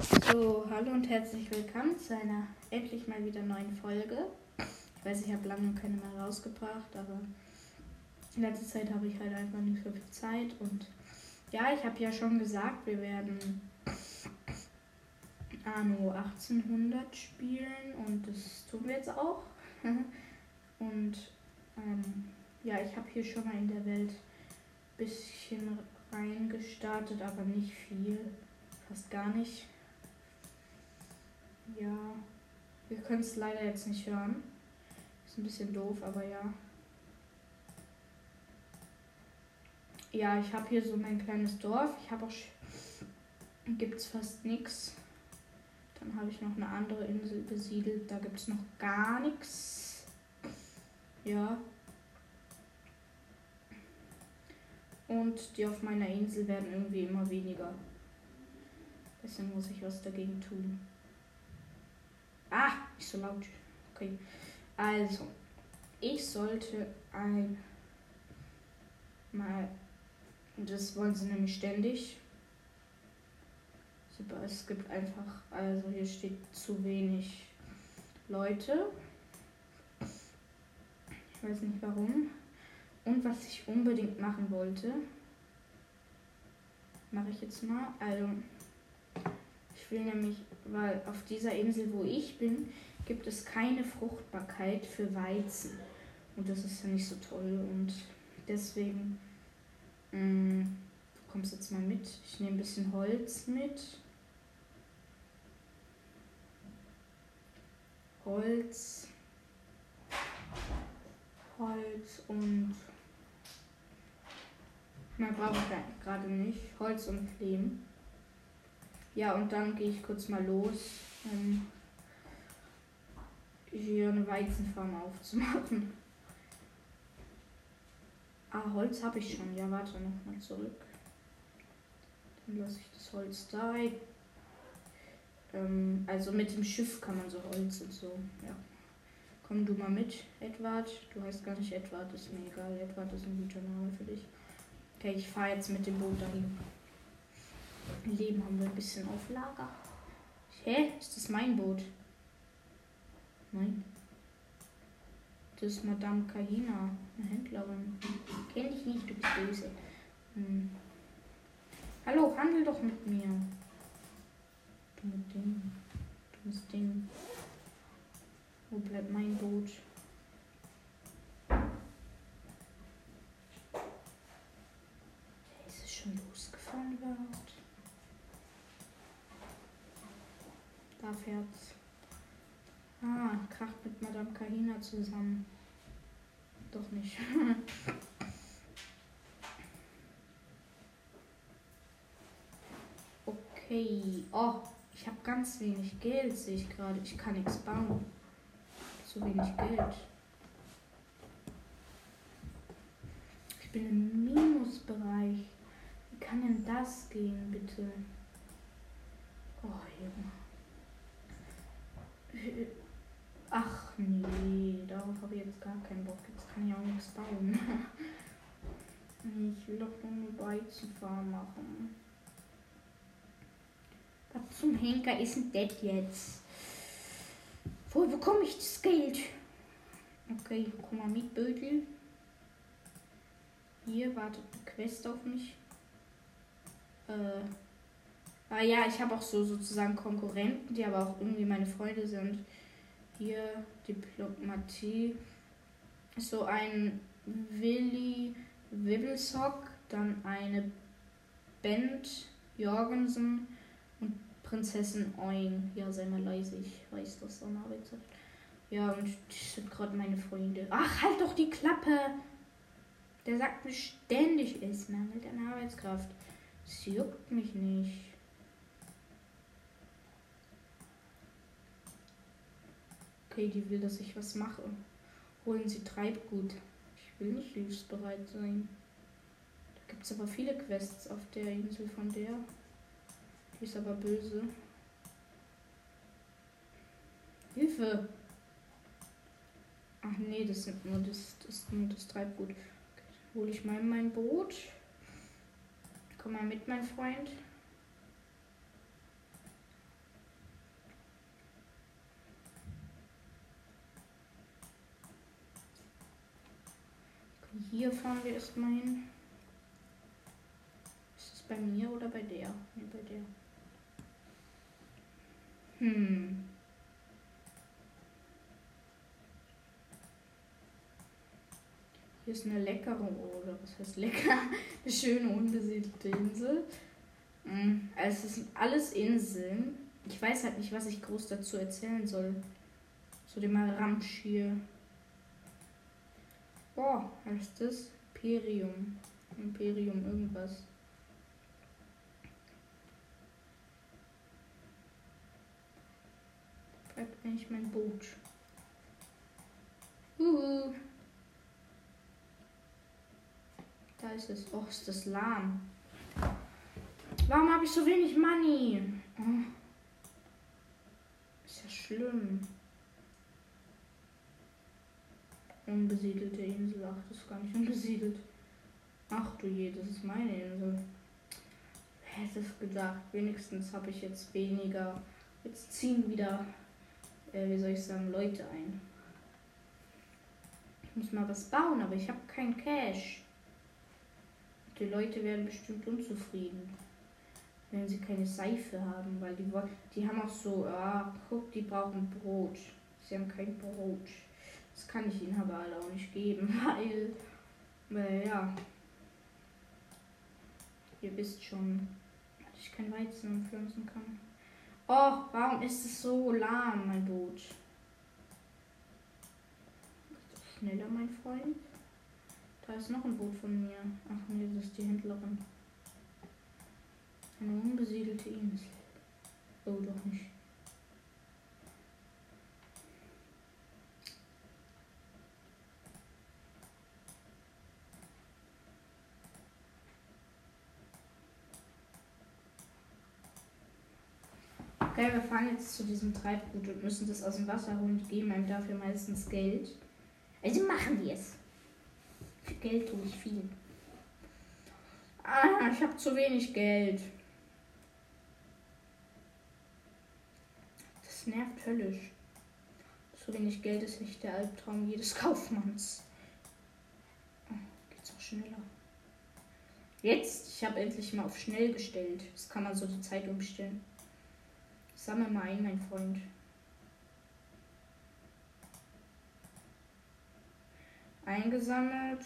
So, hallo und herzlich willkommen zu einer endlich mal wieder neuen Folge. Ich weiß, ich habe lange keine mehr rausgebracht, aber in letzter Zeit habe ich halt einfach nicht so viel Zeit. Und ja, ich habe ja schon gesagt, wir werden Anno 1800 spielen und das tun wir jetzt auch. und ähm, ja, ich habe hier schon mal in der Welt ein bisschen reingestartet, aber nicht viel. Fast gar nicht. Ja, wir können es leider jetzt nicht hören. Ist ein bisschen doof, aber ja. Ja, ich habe hier so mein kleines Dorf. Ich habe auch. Gibt es fast nichts. Dann habe ich noch eine andere Insel besiedelt. Da gibt es noch gar nichts. Ja. Und die auf meiner Insel werden irgendwie immer weniger. Deswegen muss ich was dagegen tun. Ah, nicht so laut. Okay. Also, ich sollte ein mal. Das wollen sie nämlich ständig. Super, es gibt einfach. Also, hier steht zu wenig Leute. Ich weiß nicht warum. Und was ich unbedingt machen wollte, mache ich jetzt mal. Also, ich will nämlich, weil auf dieser Insel, wo ich bin, gibt es keine Fruchtbarkeit für Weizen. Und das ist ja nicht so toll. Und deswegen, mh, mm, du kommst jetzt mal mit. Ich nehme ein bisschen Holz mit. Holz. Holz und man braucht gerade nicht. Holz und Lehm. Ja, und dann gehe ich kurz mal los, um hier eine Weizenfarm aufzumachen. Ah, Holz habe ich schon. Ja, warte noch mal zurück. Dann lasse ich das Holz da. Ähm, also mit dem Schiff kann man so Holz und so. Ja. Komm du mal mit, Edward. Du heißt gar nicht Edward, ist mir egal. Edward ist ein guter Name für dich. Okay, ich fahre jetzt mit dem Boot dahin. Leben haben wir ein bisschen auf Lager. Hä? Ist das mein Boot? Nein. Das ist Madame Kahina, eine Händlerin. Kenn ich nicht, du bist böse. Hm. Hallo, handel doch mit mir. Dummes Ding. Dummes Ding. Wo bleibt mein Boot? Ist es schon losgefahren wird? Fährt's. Ah, kracht mit Madame Kahina zusammen. Doch nicht. okay. Oh, ich habe ganz wenig Geld, sehe ich gerade. Ich kann nichts bauen. Zu wenig Geld. Ich bin im Minusbereich. Wie kann denn das gehen, bitte? Oh, Junge. Ach nee, darauf habe ich jetzt gar keinen Bock. Jetzt kann ich auch nichts bauen. ich will doch nur eine Weizenfarm machen. Was zum Henker ist denn das jetzt? Wo bekomme ich das Geld? Okay, komm mal mit, Bödel. Hier wartet eine Quest auf mich. Äh. Ah ja, ich habe auch so sozusagen Konkurrenten, die aber auch irgendwie meine Freunde sind. Hier Diplomatie. So ein Willi Wibbelsock, dann eine Bent Jorgensen und Prinzessin Oin. Ja, sei mal leise, ich weiß, dass da eine Arbeitskraft. Ja, und das sind gerade meine Freunde. Ach, halt doch die Klappe! Der sagt mir ständig, es mangelt an Arbeitskraft. Es juckt mich nicht. Okay, die will, dass ich was mache. Holen Sie Treibgut. Ich will nicht hilfsbereit sein. Da gibt es aber viele Quests auf der Insel von der. Die ist aber böse. Hilfe! Ach nee, das sind nur das, das, nur das Treibgut. Okay, hole ich mal mein Boot. Komm mal mit, mein Freund. Hier fahren wir erstmal hin. Ist es bei mir oder bei der? Ne, bei der. Hm. Hier ist eine leckere, oder was heißt lecker? Eine schöne unbesiedelte Insel. Hm, also es sind alles Inseln. Ich weiß halt nicht, was ich groß dazu erzählen soll. Zu dem Ramsch hier. Boah, heißt das? Imperium. Imperium irgendwas. Bleibt eigentlich mein Boot. Uhu. Da ist es. Oh, ist das lahm. Warum habe ich so wenig Money? Oh. Ist ja schlimm. Unbesiedelte Insel. Ach, das ist gar nicht unbesiedelt. Ach du je, das ist meine Insel. Wer hätte es gedacht? Wenigstens habe ich jetzt weniger. Jetzt ziehen wieder, äh, wie soll ich sagen, Leute ein. Ich muss mal was bauen, aber ich habe kein Cash. Die Leute werden bestimmt unzufrieden, wenn sie keine Seife haben, weil die, die haben auch so, ah, guck, die brauchen Brot. Sie haben kein Brot. Das kann ich ihnen aber alle auch nicht geben, weil, weil ja, ihr wisst schon, dass ich kein Weizen pflanzen kann. Oh, warum ist es so lahm, mein Boot? Schneller, mein Freund. Da ist noch ein Boot von mir. Ach nee, das ist die Händlerin. Eine unbesiedelte Insel. Oh, doch nicht. Okay, wir fahren jetzt zu diesem Treibgut und müssen das aus dem Wasser holen und geben einem dafür meistens Geld. Also machen wir es. Für Geld tue ich viel. Ah, ich habe zu wenig Geld. Das nervt höllisch. Zu wenig Geld ist nicht der Albtraum jedes Kaufmanns. Oh, geht's auch schneller. Jetzt, ich habe endlich mal auf schnell gestellt. Das kann man so die Zeit umstellen. Sammel mal ein, mein Freund. eingesammelt.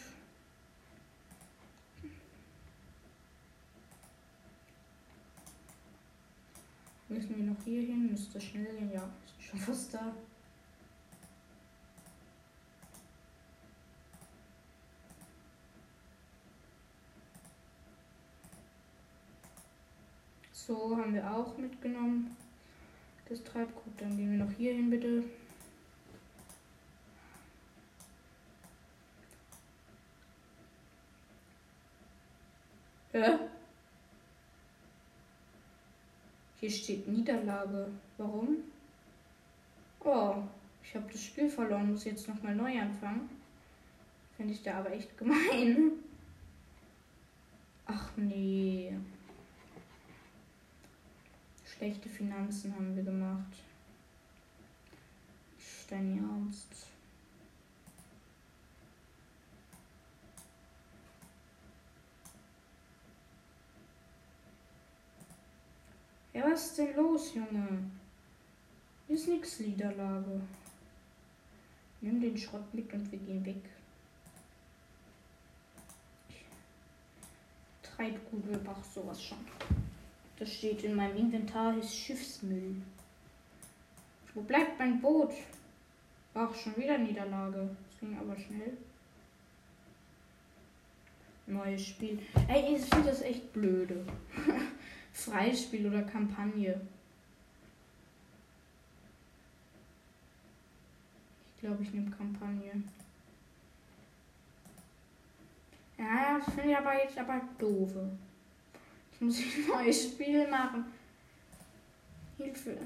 Müssen wir noch hier hin? Müsste schnell gehen. Ja, ist schon fast da. So haben wir auch mitgenommen. Das Treibgut. Dann gehen wir noch hier hin, bitte. Ja. Hier steht Niederlage. Warum? Oh, ich habe das Spiel verloren, muss jetzt nochmal neu anfangen. Finde ich da aber echt gemein. Ach nee. Schlechte Finanzen haben wir gemacht. Stein Ernst. Ja, was ist denn los, Junge? Ist nix Niederlage. Nimm den Schrott mit und wir gehen weg. Treibgut, wir brauchen sowas schon. Das steht in meinem Inventar, ist Schiffsmüll. Wo bleibt mein Boot? Ach, schon wieder Niederlage. Das ging aber schnell. Neues Spiel. Ey, ich finde das echt blöde. Freispiel oder Kampagne. Ich glaube, ich nehme Kampagne. Ja, das finde ich aber jetzt aber doof. Ich muss ein neues Spiel machen. Hilfe.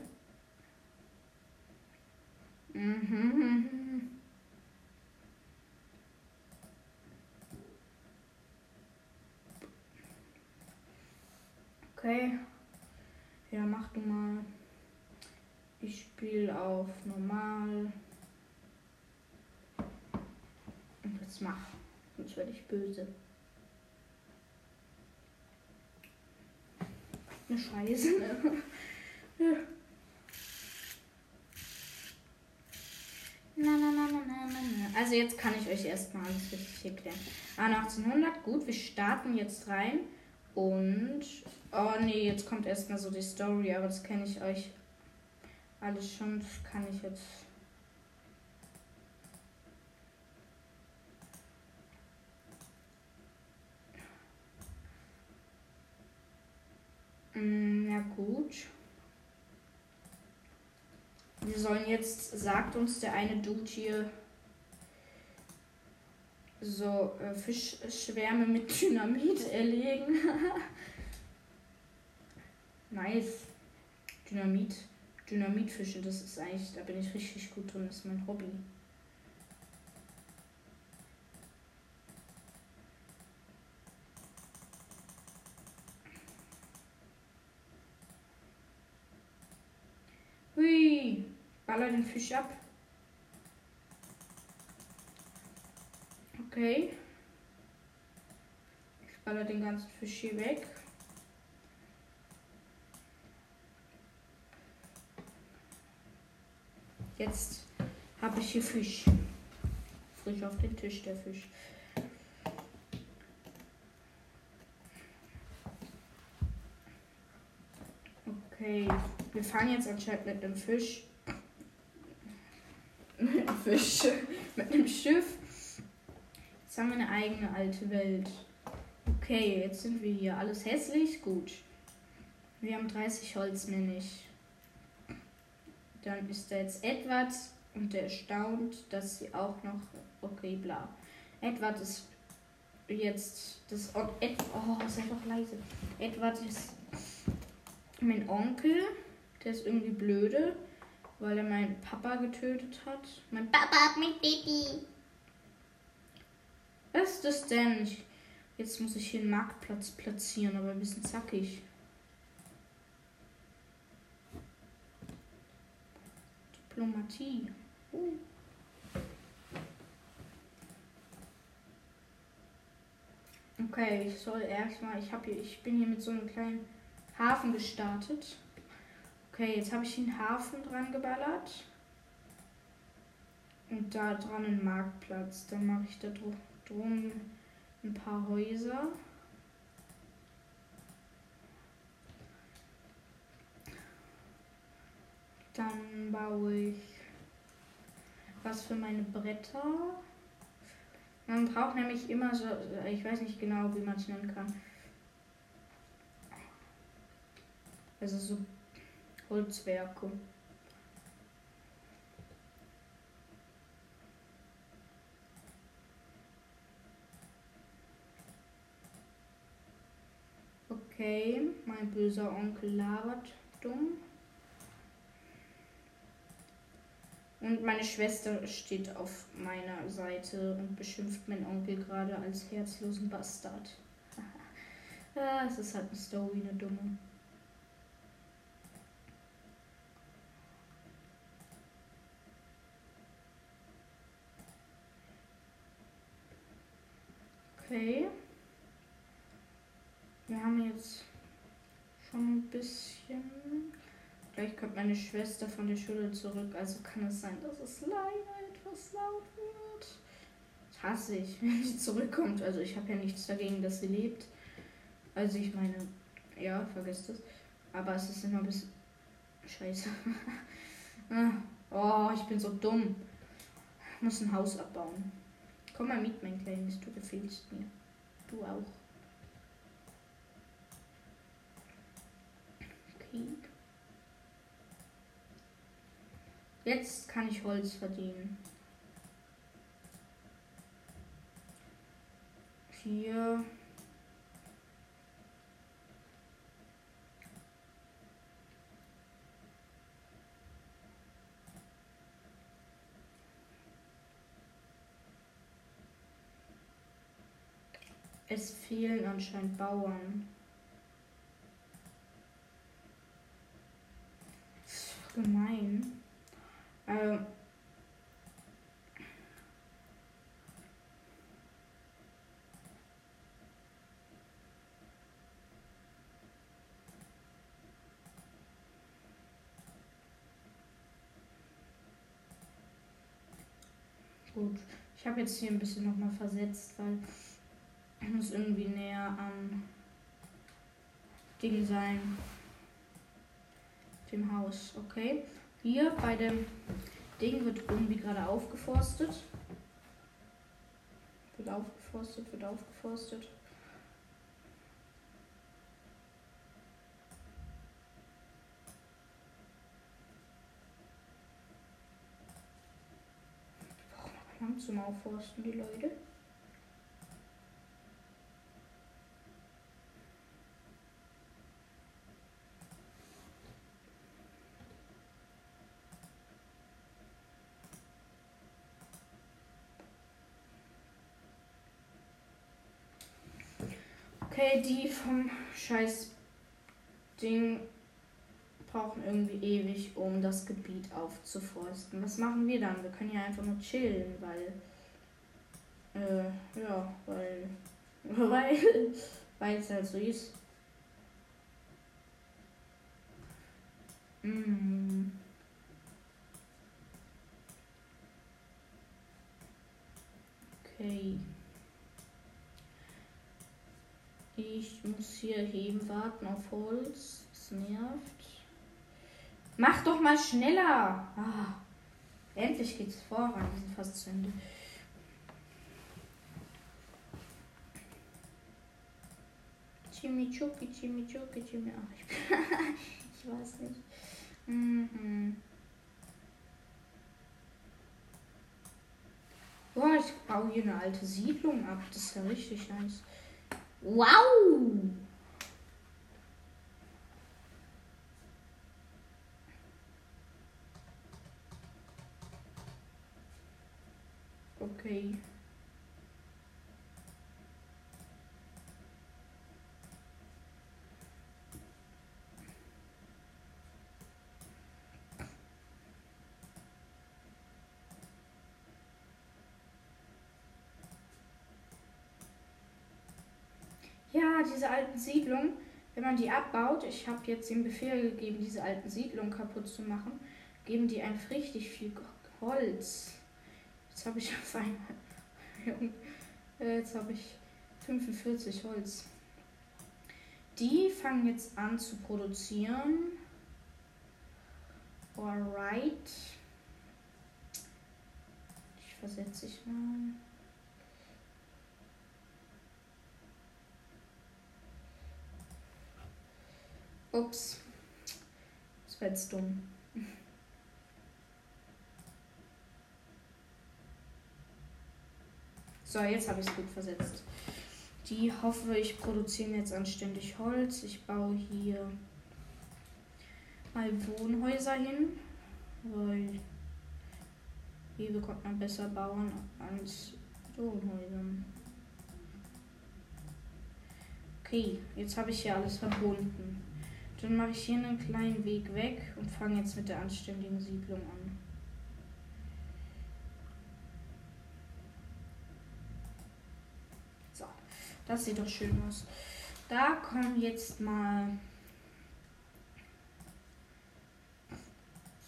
Mhm. Okay. Ja, mach du mal. Ich spiele auf normal. Und jetzt mach. Sonst werde ich böse. Eine Scheiße. ja. Na, na, na, na, na, na. Also jetzt kann ich euch erstmal alles richtig erklären. Ah, 1800, gut, wir starten jetzt rein. Und, oh nee, jetzt kommt erstmal so die Story, aber das kenne ich euch alles schon, das kann ich jetzt Mm, ja gut. Wir sollen jetzt, sagt uns der eine Dude hier, so äh, Fischschwärme mit Dynamit erlegen. nice. Dynamit. Dynamitfische, das ist eigentlich, da bin ich richtig gut drin, das ist mein Hobby. Baller den Fisch ab. Okay. Ich baller den ganzen Fisch hier weg. Jetzt habe ich hier Fisch. Frisch auf den Tisch der Fisch. Okay, wir fahren jetzt anscheinend mit dem Fisch Fisch mit einem Schiff. Jetzt haben wir eine eigene alte Welt. Okay, jetzt sind wir hier. Alles hässlich? Gut. Wir haben 30 Holz mehr nicht. Dann ist da jetzt Edward und der erstaunt, dass sie auch noch. Okay, bla. Edward ist jetzt. Das, Ed, oh, sei doch leise. Edward ist mein Onkel. Der ist irgendwie blöde weil er meinen Papa getötet hat. Mein Papa hat mein Baby. Was ist das denn? Ich, jetzt muss ich hier einen Marktplatz platzieren, aber ein bisschen zackig. Diplomatie. Uh. Okay, ich soll erstmal, ich habe hier, ich bin hier mit so einem kleinen Hafen gestartet. Okay, jetzt habe ich den Hafen dran geballert. Und da dran einen Marktplatz. Dann mache ich da drum ein paar Häuser. Dann baue ich was für meine Bretter. Man braucht nämlich immer so, ich weiß nicht genau, wie man es nennen kann. Also so Holzwerke. Okay, mein böser Onkel labert dumm. Und meine Schwester steht auf meiner Seite und beschimpft meinen Onkel gerade als herzlosen Bastard. ah, es ist halt eine Story, eine dumme. Okay. Wir haben jetzt schon ein bisschen. Gleich kommt meine Schwester von der Schule zurück, also kann es sein, dass es leider etwas laut wird. Das hasse ich, wenn sie zurückkommt. Also ich habe ja nichts dagegen, dass sie lebt. Also ich meine, ja, vergesst es. Aber es ist immer ein bisschen scheiße. Ah, oh, ich bin so dumm. Ich muss ein Haus abbauen. Komm mal mit, mein Kleines, du gefällst mir. Du auch. Okay. Jetzt kann ich Holz verdienen. Hier. Es fehlen anscheinend Bauern. Gemein. Also, Gut. Ich habe jetzt hier ein bisschen noch mal versetzt, weil muss irgendwie näher am Ding sein. Dem Haus, okay. Hier bei dem Ding wird irgendwie gerade aufgeforstet. Wird aufgeforstet, wird aufgeforstet. Lang zum Aufforsten, die Leute. Okay, die vom scheiß Ding brauchen irgendwie ewig, um das Gebiet aufzuforsten. Was machen wir dann? Wir können ja einfach nur chillen, weil. Äh, ja, weil. Weil. Weil es halt so ist. Mm. Okay. Ich muss hier heben, warten auf Holz. Das nervt. Mach doch mal schneller. Ah, endlich geht's voran. Wir sind fast zu Ende. Chimichuki, Chimichuki, Chimi. Ich, ich weiß nicht. Mhm. Boah, ich baue hier eine alte Siedlung ab. Das ist ja richtig nice. Wow! Okay. Ja, diese alten Siedlungen, wenn man die abbaut, ich habe jetzt den Befehl gegeben, diese alten Siedlungen kaputt zu machen, geben die einfach richtig viel Holz. Jetzt habe ich auf einmal. Jetzt habe ich 45 Holz. Die fangen jetzt an zu produzieren. Alright. Ich versetze ich mal. Ups. Das war jetzt dumm. So, jetzt habe ich es gut versetzt. Die hoffe ich produzieren jetzt anständig Holz. Ich baue hier mal Wohnhäuser hin, weil hier bekommt man besser bauen als Wohnhäusern. Okay, jetzt habe ich hier alles verbunden. Dann mache ich hier einen kleinen Weg weg und fange jetzt mit der anständigen Siedlung an. Das sieht doch schön aus. Da kommen jetzt mal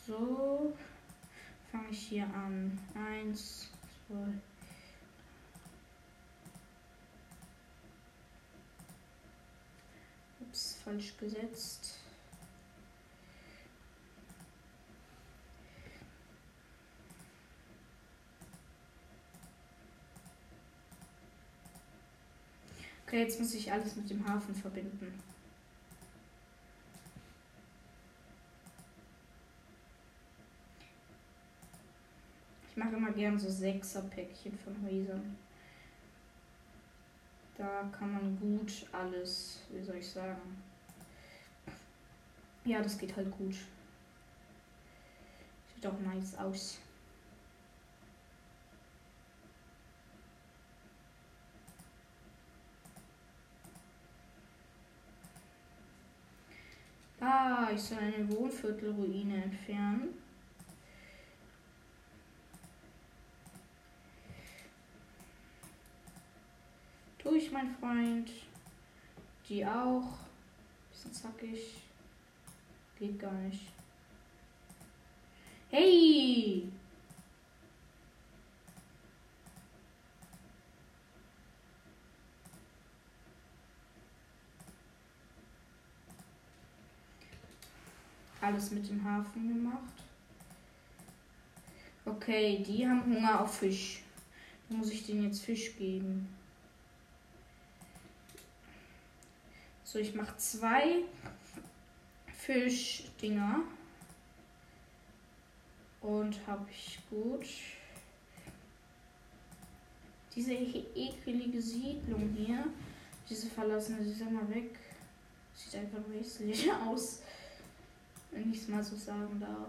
so. Fange ich hier an. Eins, zwei. Ups, falsch gesetzt. Okay, jetzt muss ich alles mit dem Hafen verbinden. Ich mache immer gern so Sechser-Päckchen von Häusern. Da kann man gut alles, wie soll ich sagen. Ja, das geht halt gut. Sieht auch nice aus. Ah, ich soll eine Wohnviertelruine entfernen. Tu ich, mein Freund. Die auch. Bisschen zackig. Geht gar nicht. Hey! Alles mit dem Hafen gemacht. Okay, die haben Hunger auf Fisch. Dann muss ich denen jetzt Fisch geben. So, ich mache zwei Fischdinger. Und habe ich gut. Diese ekelige Siedlung hier, diese verlassene, die mal weg. Sieht einfach hässlich aus. Wenn ich es mal so sagen darf.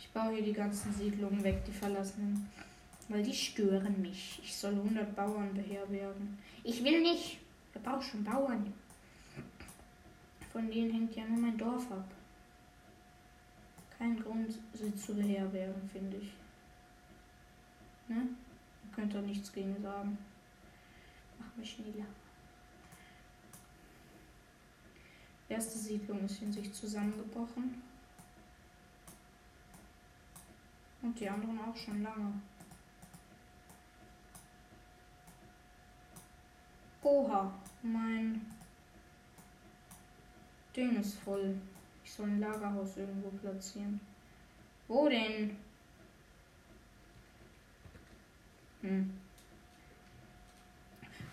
Ich baue hier die ganzen Siedlungen weg, die verlassenen. Weil die stören mich. Ich soll 100 Bauern beherbergen. Ich will nicht. Ich brauche schon Bauern. Von denen hängt ja nur mein Dorf ab. Kein Grund, sie zu beherbergen, finde ich. Ne? Ihr könnt doch nichts gegen sagen. Mach mich schneller. Erste Siedlung ist in sich zusammengebrochen. Und die anderen auch schon lange. Oha, mein Ding ist voll. Ich soll ein Lagerhaus irgendwo platzieren. Wo denn? Hm.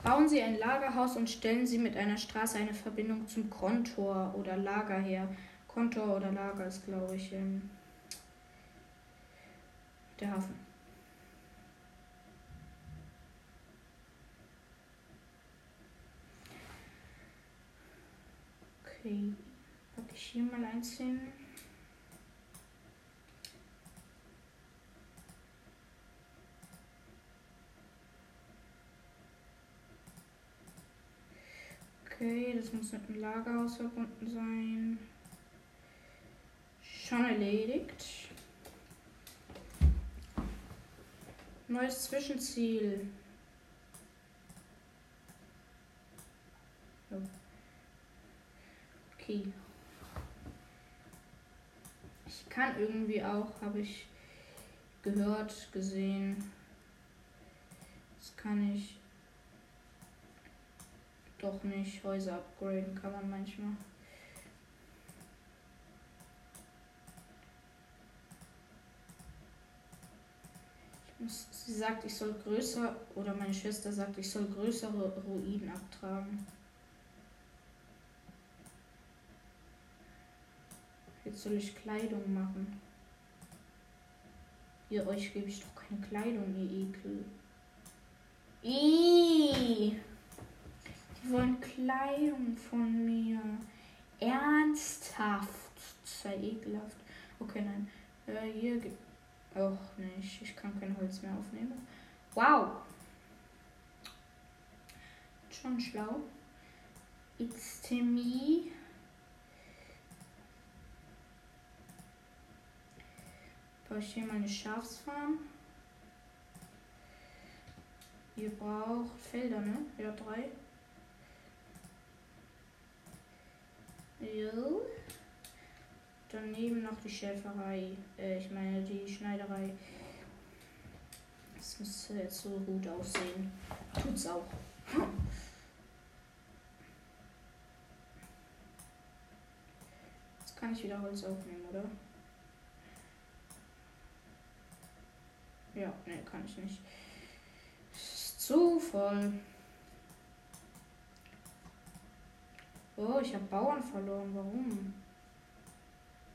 Bauen Sie ein Lagerhaus und stellen Sie mit einer Straße eine Verbindung zum Kontor oder Lager her. Kontor oder Lager ist, glaube ich, ähm, der Hafen. Okay, packe ich hier mal eins hin. Okay, das muss mit dem Lagerhaus verbunden sein. Schon erledigt. Neues Zwischenziel. Okay. Ich kann irgendwie auch, habe ich gehört, gesehen. Das kann ich doch nicht. Häuser upgraden kann man manchmal. Sie sagt, ich soll größer, oder meine Schwester sagt, ich soll größere Ruinen abtragen. Jetzt soll ich Kleidung machen. Ihr euch gebe ich doch keine Kleidung, ihr Ekel. Ihhh. Die wollen Kleidung von mir. Ernsthaft. Sei ekelhaft. Okay, nein. Äh, hier gibt. Och, nicht. Ich kann kein Holz mehr aufnehmen. Wow. Schon schlau. It's me. Baue ich hier mal eine Schafsfarm. Ihr braucht Felder, ne? Ja, drei. Jo. Daneben noch die Schäferei. Äh, ich meine die Schneiderei. Das müsste jetzt so gut aussehen. Tut's auch. Jetzt kann ich wieder Holz aufnehmen, oder? Ja, ne, kann ich nicht. Ist zu voll. Oh, ich habe Bauern verloren. Warum?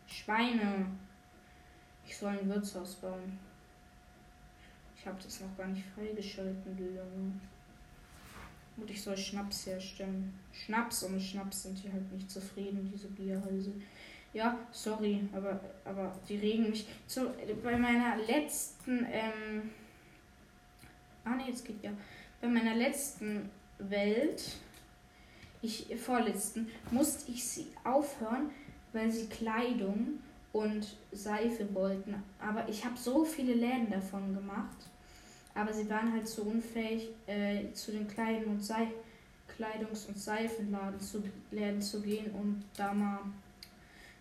Schweine. Ich soll ein Wirtshaus bauen. Ich habe das noch gar nicht freigeschalten, Junge. Und ich soll Schnaps herstellen. Schnaps und Schnaps sind hier halt nicht zufrieden, diese Bierhälse. Ja, sorry, aber, aber die regen mich. So, bei meiner letzten, ähm. Ah ne, jetzt geht ja. Bei meiner letzten Welt, ich vorletzten, musste ich sie aufhören, weil sie Kleidung und Seife wollten. Aber ich habe so viele Läden davon gemacht. Aber sie waren halt so unfähig, äh, zu den Kleidung und Sei Kleidungs- und Seifenladen zu, Läden zu gehen und da mal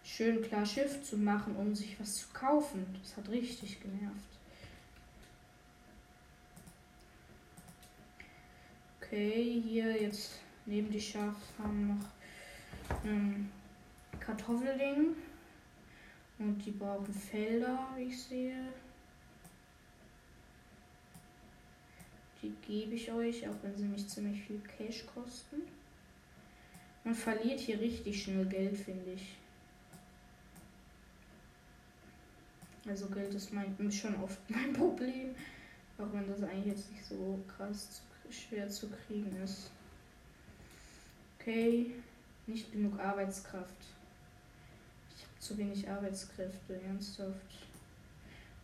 schön klar Schiff zu machen, um sich was zu kaufen. Das hat richtig genervt. Okay, hier jetzt neben die Schafe haben noch ein Kartoffelding. Und die brauchen Felder, wie ich sehe. Die gebe ich euch, auch wenn sie mich ziemlich viel Cash kosten. Man verliert hier richtig schnell Geld, finde ich. Also Geld ist mein, schon oft mein Problem. Auch wenn das eigentlich jetzt nicht so krass schwer zu kriegen ist. Okay, nicht genug Arbeitskraft. Ich habe zu wenig Arbeitskräfte, ernsthaft.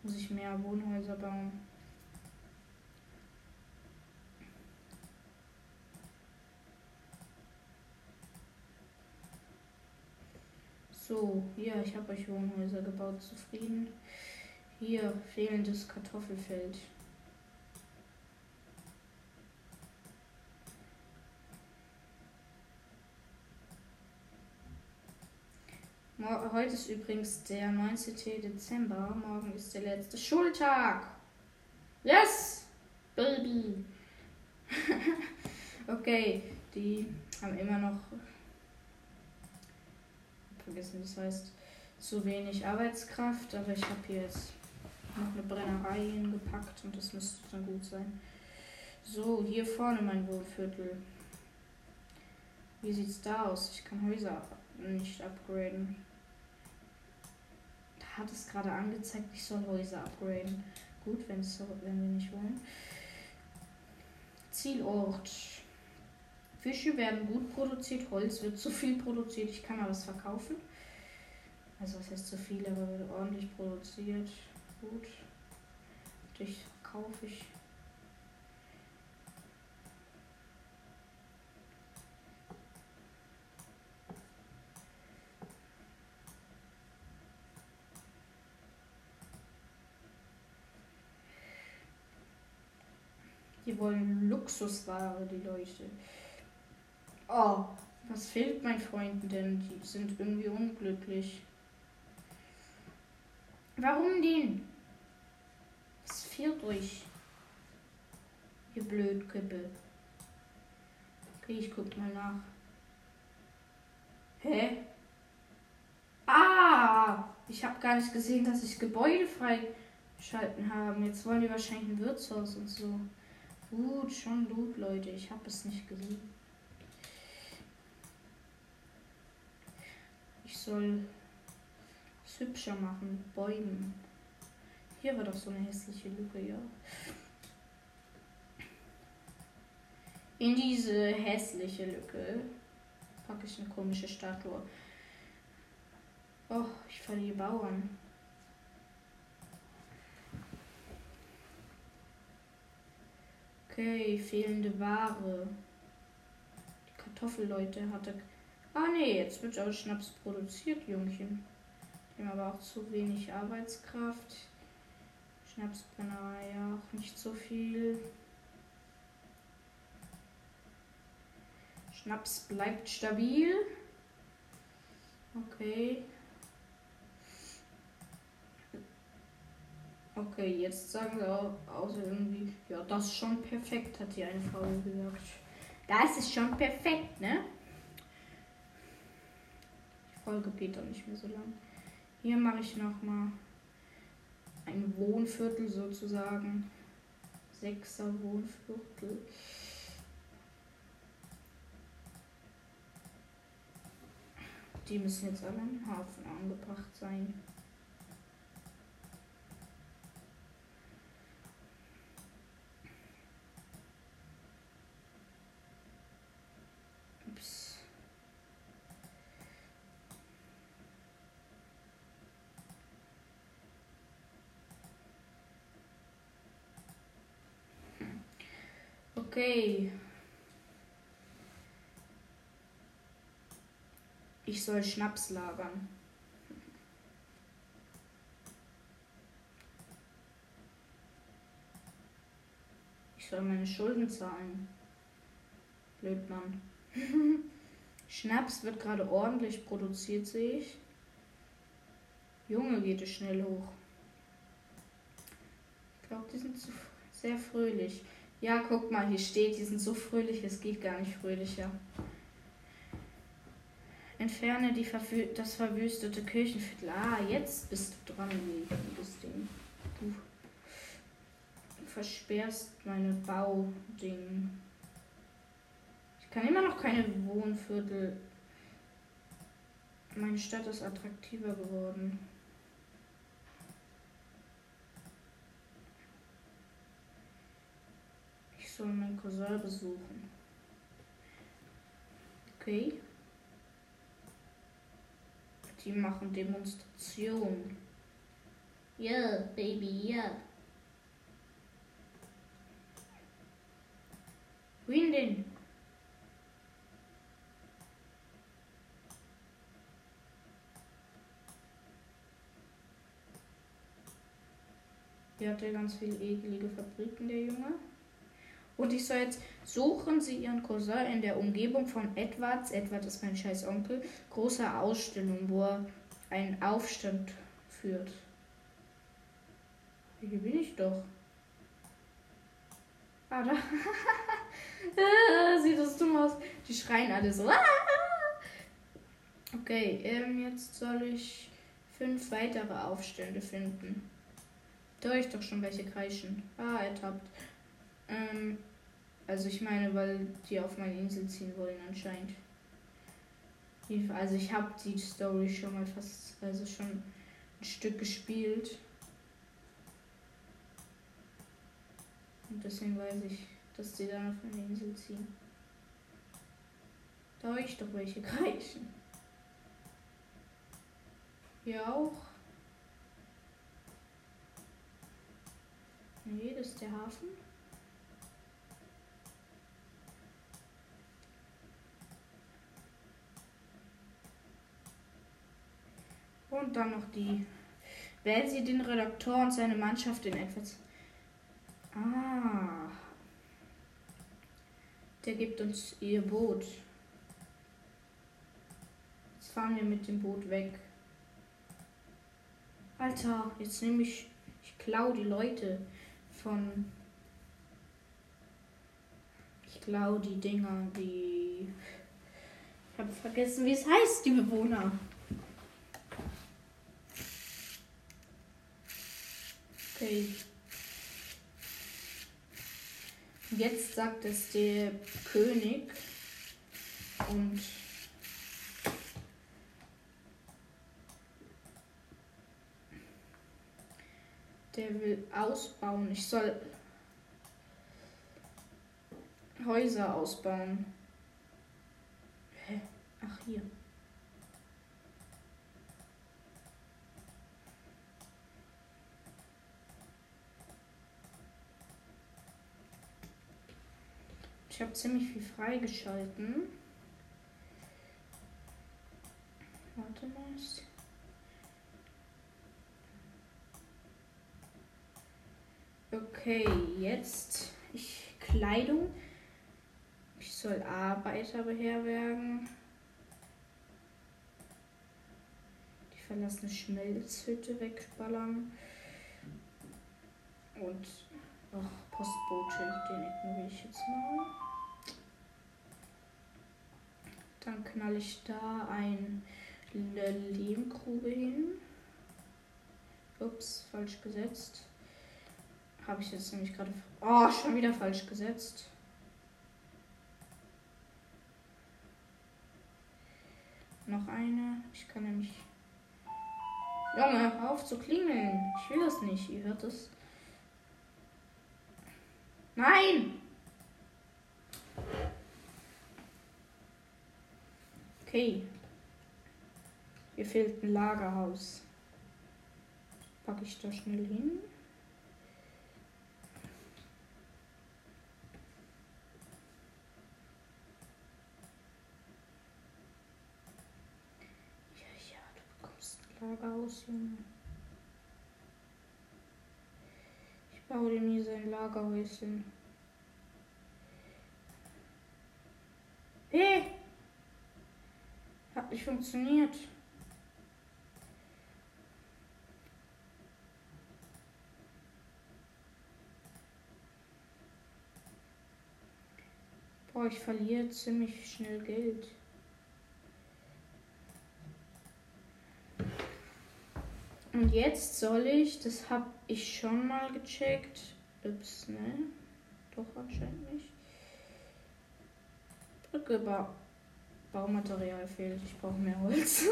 Muss ich mehr Wohnhäuser bauen. So, hier, ich habe euch Wohnhäuser gebaut. Zufrieden. Hier, fehlendes Kartoffelfeld. Heute ist übrigens der 19. Dezember. Morgen ist der letzte Schultag. Yes! Baby! okay, die haben immer noch vergessen, das heißt zu wenig Arbeitskraft, aber ich habe hier jetzt noch eine Brennerei hingepackt und das müsste dann gut sein. So, hier vorne mein Wohnviertel. Wie sieht's da aus? Ich kann Häuser nicht upgraden. Da hat es gerade angezeigt, ich soll Häuser upgraden. Gut, wenn, wenn wir nicht wollen. Zielort. Fische werden gut produziert, Holz wird zu viel produziert, ich kann alles verkaufen. Also was heißt zu viel, aber wird ordentlich produziert. Gut. Durch kaufe ich. Die wollen Luxusware, die Leute. Oh, was fehlt meinen Freunden denn? Die sind irgendwie unglücklich. Warum denn? Was fehlt euch? Ihr Blödköppe. Okay, ich guck mal nach. Hä? Ah! Ich habe gar nicht gesehen, dass ich Gebäude freischalten haben. Jetzt wollen die wahrscheinlich ein Wirtshaus und so. Gut, schon gut, Leute. Ich habe es nicht gesehen. Ich soll es hübscher machen. Bäumen. Hier war doch so eine hässliche Lücke, ja. In diese hässliche Lücke packe ich eine komische Statue. Oh, ich verliere Bauern. Okay, fehlende Ware. Die Kartoffelleute hatte Ah nee, jetzt wird auch Schnaps produziert, Jungchen. Haben aber auch zu wenig Arbeitskraft. Schnapsbrennerei auch nicht so viel. Schnaps bleibt stabil. Okay. Okay, jetzt sagen sie auch, außer irgendwie, ja, das ist schon perfekt, hat die eine Frau gesagt. Das ist schon perfekt, ne? Folge geht dann nicht mehr so lang. Hier mache ich noch mal ein Wohnviertel sozusagen. Sechser Wohnviertel. Die müssen jetzt alle im Hafen angebracht sein. Okay. Ich soll Schnaps lagern. Ich soll meine Schulden zahlen. Blödmann. Schnaps wird gerade ordentlich produziert, sehe ich. Junge, geht es schnell hoch. Ich glaube, die sind sehr fröhlich. Ja, guck mal, hier steht, die sind so fröhlich, es geht gar nicht fröhlicher. Entferne die verwü das verwüstete Kirchenviertel. Ah, jetzt bist du dran, liebes Ding. Du versperrst meine Bauding. Ich kann immer noch keine Wohnviertel. Meine Stadt ist attraktiver geworden. Soll meinen Cousin besuchen. Okay. Die machen Demonstrationen. Ja, yeah, Baby, ja. Yeah. Wohin denn? Hier hat er ganz viele ekelige Fabriken, der Junge. Und ich soll jetzt suchen Sie Ihren Cousin in der Umgebung von Edwards, Edward ist mein scheiß Onkel, großer Ausstellung, wo er einen Aufstand führt. Hier bin ich doch. Ah, da. Sieht das dumm aus. Die schreien alle so. Okay, ähm, jetzt soll ich fünf weitere Aufstände finden. Da ich doch schon welche kreischen. Ah, ertappt. Ähm, also ich meine, weil die auf meine Insel ziehen wollen anscheinend. Also ich habe die Story schon mal fast, also schon ein Stück gespielt. Und deswegen weiß ich, dass die dann auf meine Insel ziehen. Da ich doch welche kreischen. Hier auch. Nee, das ist der Hafen. Und dann noch die. Wählen Sie den Redakteur und seine Mannschaft in etwas. Ah. Der gibt uns ihr Boot. Jetzt fahren wir mit dem Boot weg. Alter, jetzt nehme ich. Ich klau die Leute von. Ich klau die Dinger, die. Ich habe vergessen, wie es heißt, die Bewohner. Okay. Jetzt sagt es der König und der will ausbauen. Ich soll Häuser ausbauen. Hä? Ach hier. Ich habe ziemlich viel freigeschalten. Warte mal. Okay, jetzt ich Kleidung. Ich soll Arbeiter beherbergen. Die verlassene Schmelzhütte wegballern. Und ach, Postbote, den ignoriere ich jetzt mal. Dann knall ich da ein Lehmgrube hin. Ups, falsch gesetzt. Habe ich jetzt nämlich gerade. Oh, schon wieder falsch gesetzt. Noch eine. Ich kann nämlich. Junge, hör auf zu klingeln. Ich will das nicht. Ihr hört es. Nein! Okay. Hier fehlt ein Lagerhaus. Packe ich da schnell hin. Ja, ja, du bekommst ein Lagerhaus, Junge. Ich baue dem hier sein Lagerhäuschen. Hey! Hat nicht funktioniert. Boah, ich verliere ziemlich schnell Geld. Und jetzt soll ich, das habe ich schon mal gecheckt. Ups, ne? Doch anscheinend nicht. Brücke, ba Baumaterial fehlt. Ich brauche mehr Holz.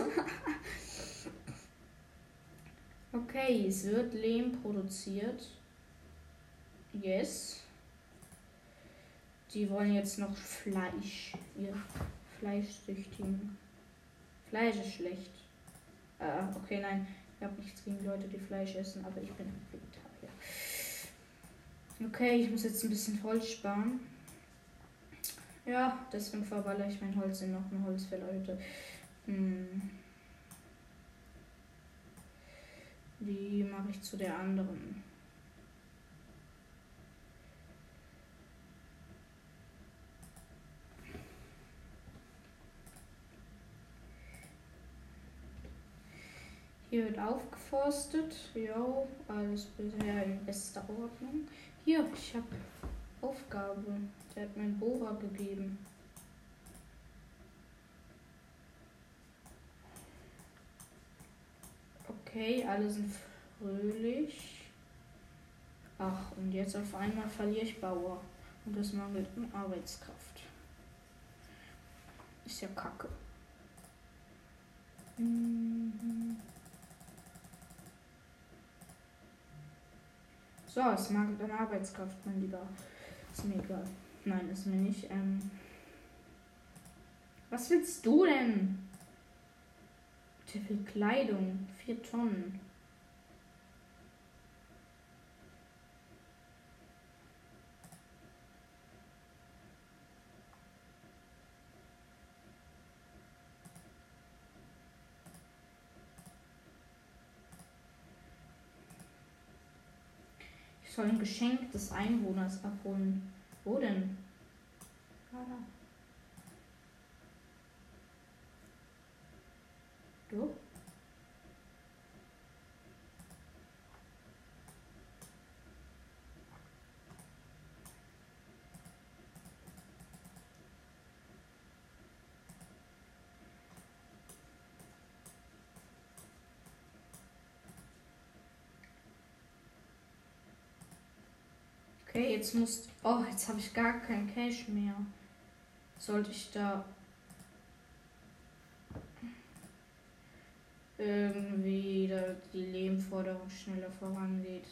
okay, es wird Lehm produziert. Yes. Die wollen jetzt noch Fleisch. Ihr Fleischsüchtigen. Fleisch ist schlecht. Äh, okay, nein. Ich habe nichts gegen Leute, die Fleisch essen, aber ich bin Vegetarier. Okay, ich muss jetzt ein bisschen Holz sparen. Ja, deswegen verballere ich mein Holz in noch eine Holzfällerhütte. Hm. Wie mache ich zu der anderen? Hier wird aufgeforstet. Jo, alles bisher in bester Ordnung. Hier, ich habe Aufgabe. Der hat mein Bohrer gegeben. Okay, alle sind fröhlich. Ach, und jetzt auf einmal verliere ich Bauer. Und das mangelt an Arbeitskraft. Ist ja kacke. So, es mangelt an Arbeitskraft, mein Lieber. Ist mir egal. Nein, ist mir nicht. Ähm Was willst du denn? Wie viel Kleidung? Vier Tonnen. Soll ein Geschenk des Einwohners abholen. Wo denn? Ah. Du? Okay, jetzt muss. Oh, jetzt habe ich gar kein Cash mehr. Sollte ich da irgendwie da die Lehmforderung schneller vorangeht.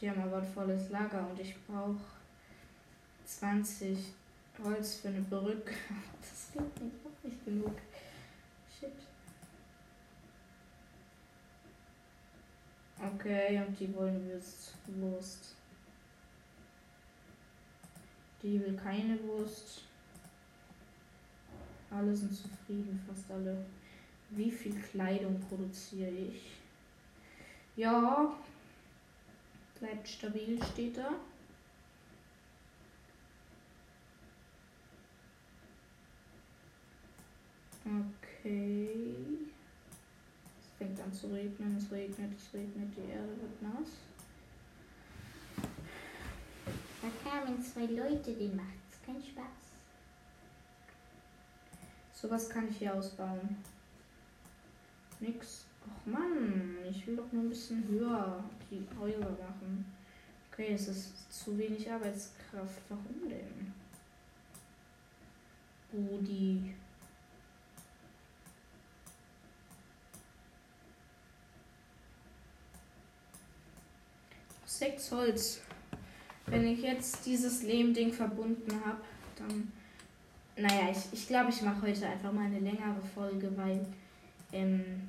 Die haben aber ein volles Lager und ich brauche 20 Holz für eine Brücke. Das geht nicht, auch nicht genug. Shit. Okay, und die wollen Wurst. Wurst. Die will keine Wurst. Alle sind zufrieden, fast alle. Wie viel Kleidung produziere ich? Ja, bleibt stabil, steht da. Okay. Es fängt an zu regnen, es regnet, es regnet, die Erde wird nass. Da kamen zwei Leute, denen macht es keinen Spaß. Sowas kann ich hier ausbauen. Nix. Och Mann, ich will doch nur ein bisschen höher die Häuser machen. Okay, es ist zu wenig Arbeitskraft. Warum denn? Rudi. Sechs Holz. Wenn ich jetzt dieses Lehmding verbunden habe, dann. Naja, ich, ich glaube, ich mache heute einfach mal eine längere Folge, weil. Ähm,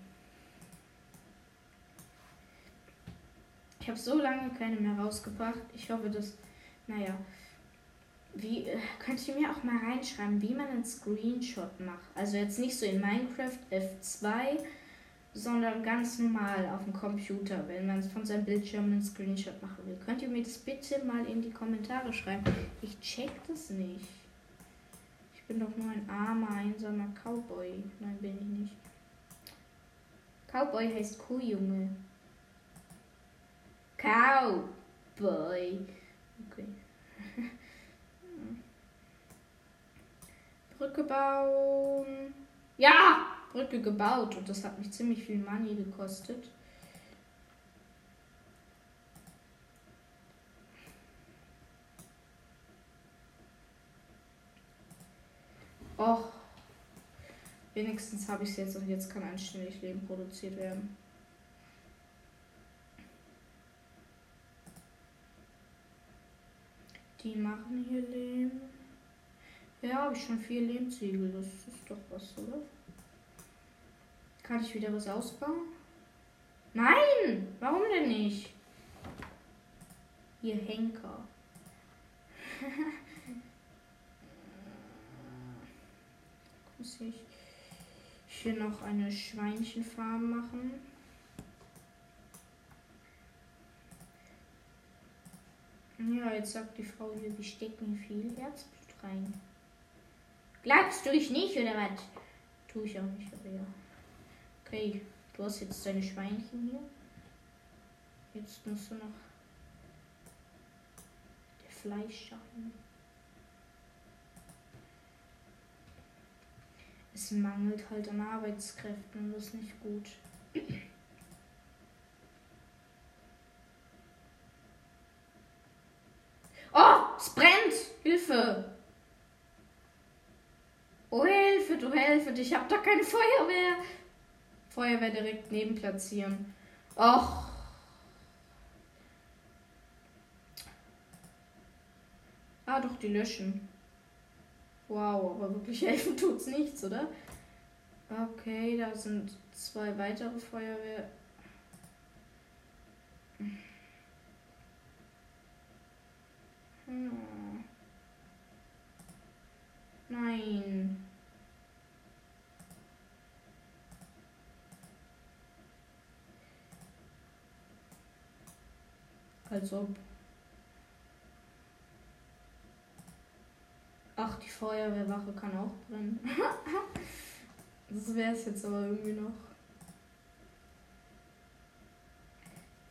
ich habe so lange keine mehr rausgebracht. Ich hoffe, dass. Naja. Wie, äh, könnt ihr mir auch mal reinschreiben, wie man einen Screenshot macht? Also jetzt nicht so in Minecraft F2, sondern ganz normal auf dem Computer, wenn man von seinem Bildschirm einen Screenshot machen will. Könnt ihr mir das bitte mal in die Kommentare schreiben? Ich check das nicht. Ich bin doch nur ein armer, einsamer Cowboy. Nein, bin ich nicht. Cowboy heißt Kuhjunge. Cowboy. Okay. Brücke bauen. Ja, Brücke gebaut und das hat mich ziemlich viel Money gekostet. Och, wenigstens habe ich es jetzt und jetzt kann ein Schnellleben produziert werden. Die machen hier Lehm. Ja, habe ich schon vier Lehmziegel. Das ist doch was, oder? Kann ich wieder was ausbauen? Nein! Warum denn nicht? Hier Henker. Muss ich hier noch eine Schweinchenfarm machen? Ja, jetzt sagt die Frau hier, wir stecken viel Herzblut rein. Glaubst du ich nicht, oder was? Tue ich auch nicht, aber ja. Okay, du hast jetzt deine Schweinchen hier. Jetzt musst du noch der Fleisch schaffen. Es mangelt halt an Arbeitskräften und das ist nicht gut. Oh, es brennt! Hilfe! Oh, Hilfe, du Hilfe, ich hab doch keine Feuerwehr. Feuerwehr direkt neben platzieren. Och. Ah, doch, die löschen. Wow, aber wirklich helfen tut's nichts, oder? Okay, da sind zwei weitere Feuerwehr. Hm. Nein. Als ob. Ach, die Feuerwehrwache kann auch brennen. das wäre es jetzt aber irgendwie noch.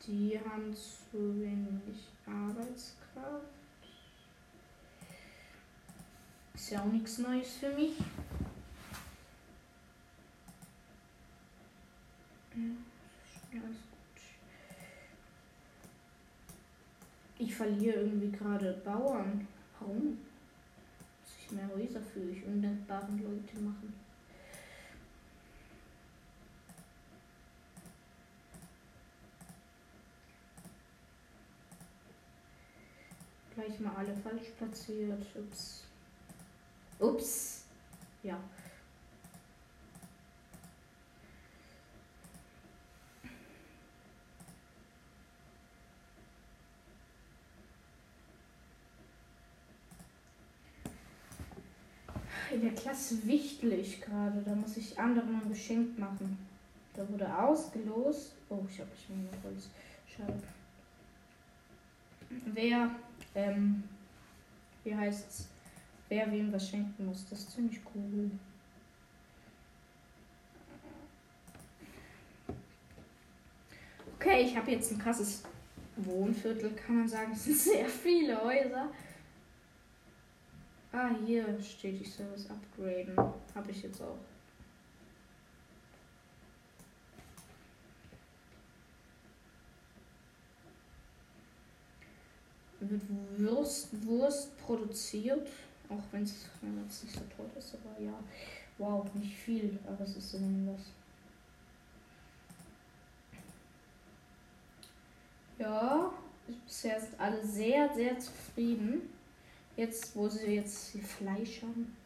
Die haben zu wenig Arbeitskraft. Ist ja auch nichts Neues für mich. Ja, alles gut. Ich verliere irgendwie gerade Bauern. Warum? Muss ich mehr Häuser für ich undankbaren Leute machen? Gleich mal alle falsch platziert. Ups. Ups. Ja. In der Klasse wichtig gerade. Da muss ich anderen ein Geschenk machen. Da wurde ausgelost. Oh, ich habe schon mehr Holz. Schade. Wer, ähm, wie heißt's? wer wem was schenken muss. Das ist ziemlich cool. Okay, ich habe jetzt ein krasses Wohnviertel, kann man sagen. Es sind sehr viele Häuser. Ah, hier steht, ich soll was upgraden. Habe ich jetzt auch. Wird Wurst, Wurst produziert. Auch wenn es nicht so toll ist, aber ja. Wow, nicht viel, aber es ist immerhin was. Ja, bisher sind alle sehr, sehr zufrieden. Jetzt, wo sie jetzt viel Fleisch haben.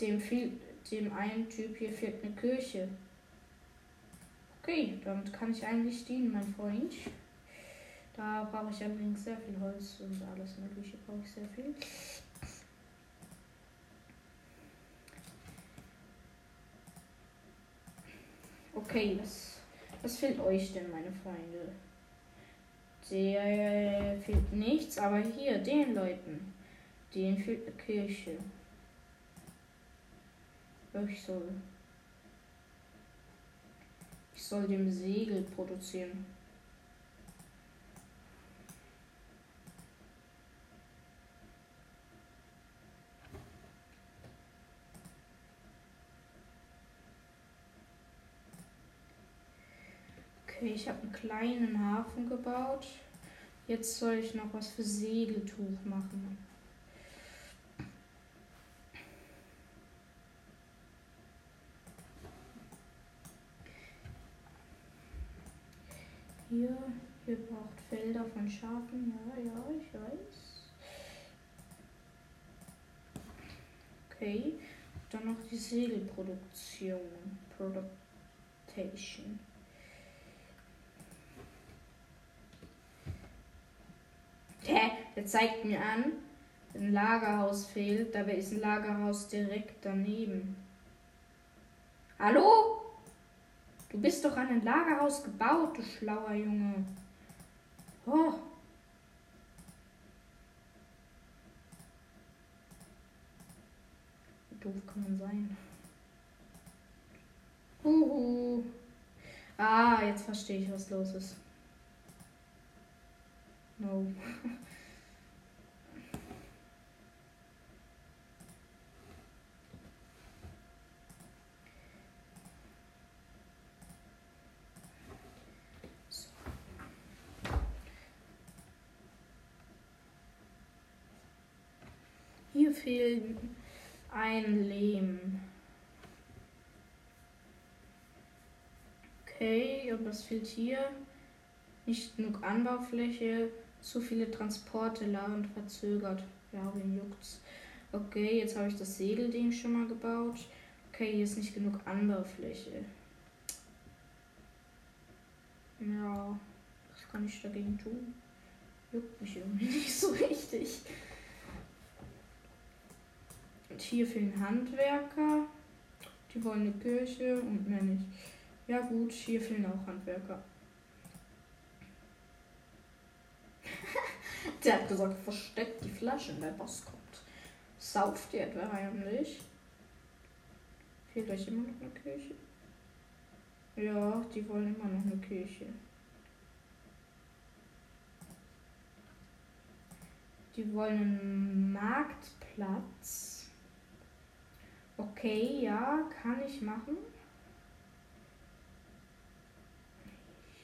Dem, viel, dem einen Typ hier fehlt eine Kirche. Okay, damit kann ich eigentlich dienen, mein Freund. Da brauche ich allerdings sehr viel Holz und alles Mögliche brauche ich sehr viel. Okay, was, was fehlt euch denn, meine Freunde? Der fehlt nichts, aber hier, den Leuten, denen fehlt eine Kirche. Ich soll. Ich soll dem Segel produzieren. Okay, ich habe einen kleinen Hafen gebaut. Jetzt soll ich noch was für Segeltuch machen. Hier, hier braucht Felder von Schafen. Ja, ja, ich weiß. Okay, dann noch die Segelproduktion. Production. Hä? Der zeigt mir an, ein Lagerhaus fehlt. Dabei ist ein Lagerhaus direkt daneben. Hallo? Du bist doch an ein Lagerhaus gebaut, du schlauer Junge. Oh. Wie doof kann man sein? Uhu. Ah, jetzt verstehe ich, was los ist. No. Hier fehlt ein Lehm. Okay, und was fehlt hier? Nicht genug Anbaufläche, zu viele Transporte lagernd verzögert. Ja, wen juckt's? Okay, jetzt habe ich das Segelding schon mal gebaut. Okay, hier ist nicht genug Anbaufläche. Ja, was kann ich dagegen tun? Juckt mich irgendwie nicht so richtig. Und hier fehlen Handwerker. Die wollen eine Kirche und mehr nicht. Ja gut, hier fehlen auch Handwerker. Der hat gesagt, versteckt die Flaschen, der Boss kommt. Sauft ihr etwa heimlich? Fehlt euch immer noch eine Kirche? Ja, die wollen immer noch eine Kirche. Die wollen einen Marktplatz. Okay, ja, kann ich machen.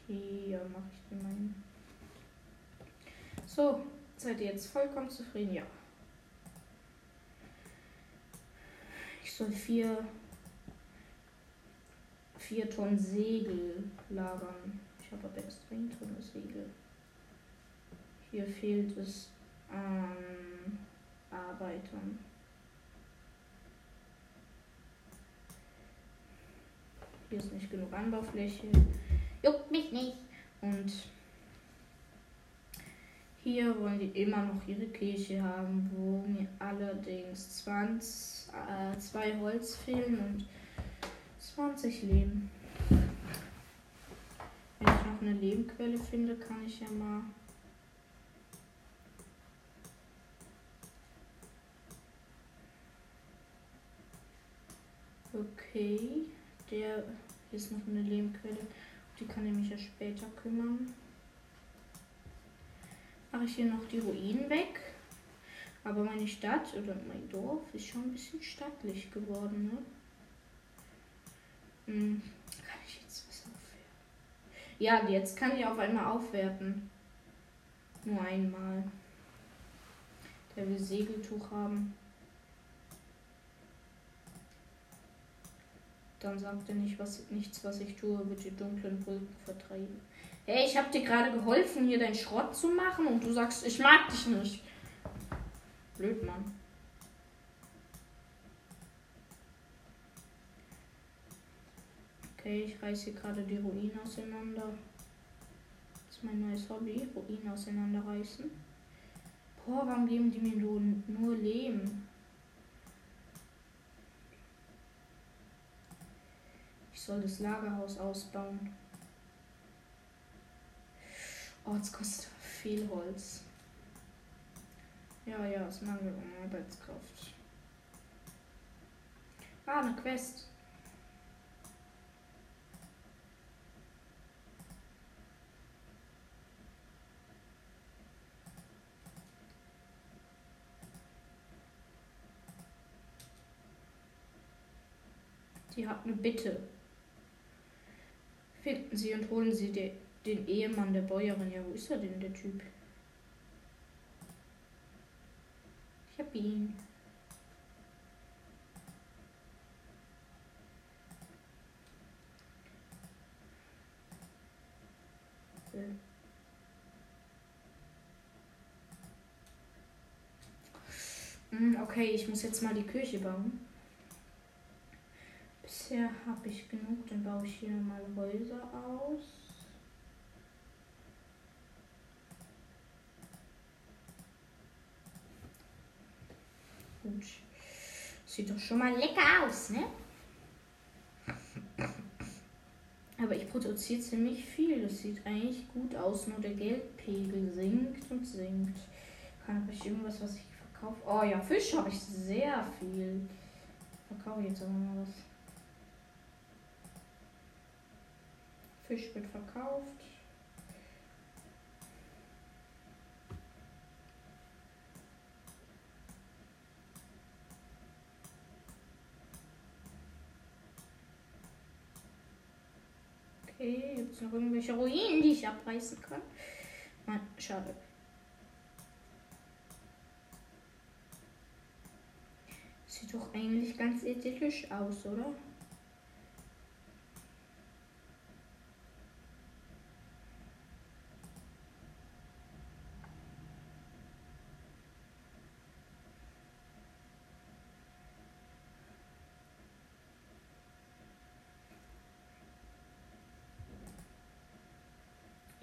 Hier mache ich den meinen. So, seid ihr jetzt vollkommen zufrieden? Ja. Ich soll vier, vier Tonnen Segel lagern. Ich habe aber extrem Tonnen Segel. Hier fehlt es an Arbeitern. Hier ist nicht genug Anbaufläche. Juckt mich nicht. Und hier wollen die immer noch ihre Kirche haben, wo mir allerdings 20, äh, zwei Holz fehlen und 20 Leben. Wenn ich noch eine Lebenquelle finde, kann ich ja mal. Okay, der ist noch eine Lebenquelle. Die kann ich mich ja später kümmern. Mache ich hier noch die Ruinen weg. Aber meine Stadt oder mein Dorf ist schon ein bisschen stattlich geworden, ne? Hm, kann ich jetzt was aufwerten? Ja, jetzt kann ich auf einmal aufwerten. Nur einmal. Der will Segeltuch haben. Dann sagt er nicht, was, nichts, was ich tue, wird die dunklen Wolken vertreiben. Hey, ich habe dir gerade geholfen, hier deinen Schrott zu machen und du sagst, ich mag dich nicht. Blöd, Mann. Okay, ich reiße hier gerade die Ruinen auseinander. Das ist mein neues Hobby, Ruinen auseinanderreißen. Boah, warum geben die mir nur, nur Lehm? Ich soll das Lagerhaus ausbauen. Oh, es kostet viel Holz. Ja, ja, es mangelt an Arbeitskraft. Ah, eine Quest. Die hat eine Bitte. Finden Sie und holen Sie de, den Ehemann der Bäuerin. Ja, wo ist er denn, der Typ? Ich hab ihn. Hm, Okay, ich muss jetzt mal die Kirche bauen. Bisher habe ich genug, dann baue ich hier nochmal Häuser aus. Gut. Sieht doch schon mal lecker aus, ne? Aber ich produziere ziemlich viel. Das sieht eigentlich gut aus, nur der Geldpegel sinkt und sinkt. Kann ich irgendwas, was ich verkaufe? Oh ja, Fisch habe ich sehr viel. Verkaufe jetzt aber mal was. Fisch wird verkauft. Okay, gibt es noch irgendwelche Ruinen, die ich abreißen kann? Nein, schade. Sieht doch eigentlich ganz idyllisch aus, oder?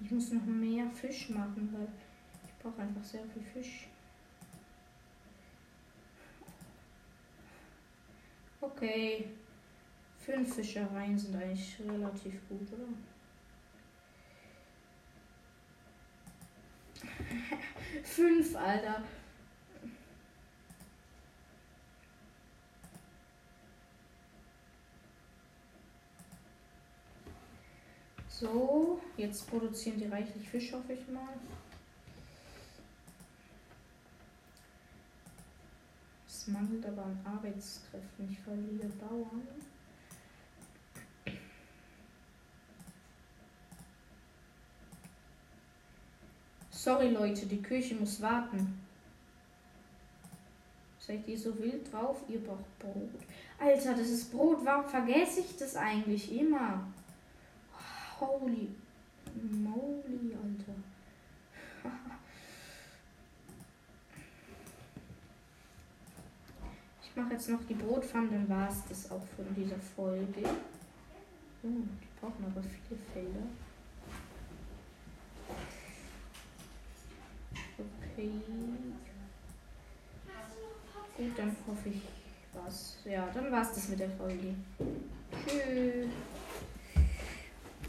Ich muss noch mehr Fisch machen, weil ich brauche einfach sehr viel Fisch. Okay. Fünf Fischereien sind eigentlich relativ gut, oder? Fünf, Alter. So, jetzt produzieren die reichlich Fisch, hoffe ich mal. Es mangelt aber an Arbeitskräften. Ich verliere Bauern. Sorry Leute, die Küche muss warten. Seid ihr so wild drauf? Ihr braucht Brot. Alter, das ist Brot. Warum vergesse ich das eigentlich immer? Holy moly, Alter. Ich mache jetzt noch die Brotfarm, dann war es das auch von dieser Folge. Oh, die brauchen aber viele Felder. Okay. Gut, dann hoffe ich was. Ja, dann war es das mit der Folge. Tschüss.